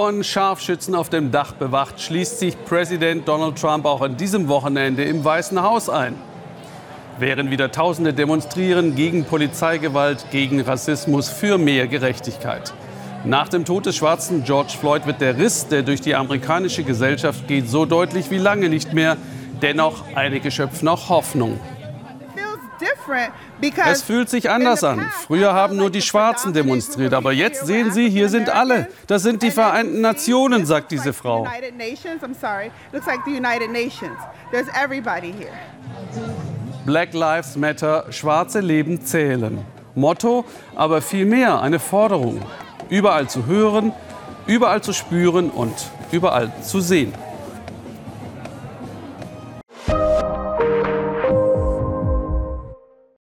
Von Scharfschützen auf dem Dach bewacht, schließt sich Präsident Donald Trump auch an diesem Wochenende im Weißen Haus ein. Während wieder Tausende demonstrieren gegen Polizeigewalt, gegen Rassismus, für mehr Gerechtigkeit. Nach dem Tod des schwarzen George Floyd wird der Riss, der durch die amerikanische Gesellschaft geht, so deutlich wie lange nicht mehr. Dennoch einige schöpfen auch Hoffnung. Es fühlt sich anders an. Früher haben nur die Schwarzen demonstriert, aber jetzt sehen Sie, hier sind alle. Das sind die Vereinten Nationen, sagt diese Frau. Black Lives Matter, schwarze Leben zählen. Motto, aber viel mehr eine Forderung. Überall zu hören, überall zu spüren und überall zu sehen.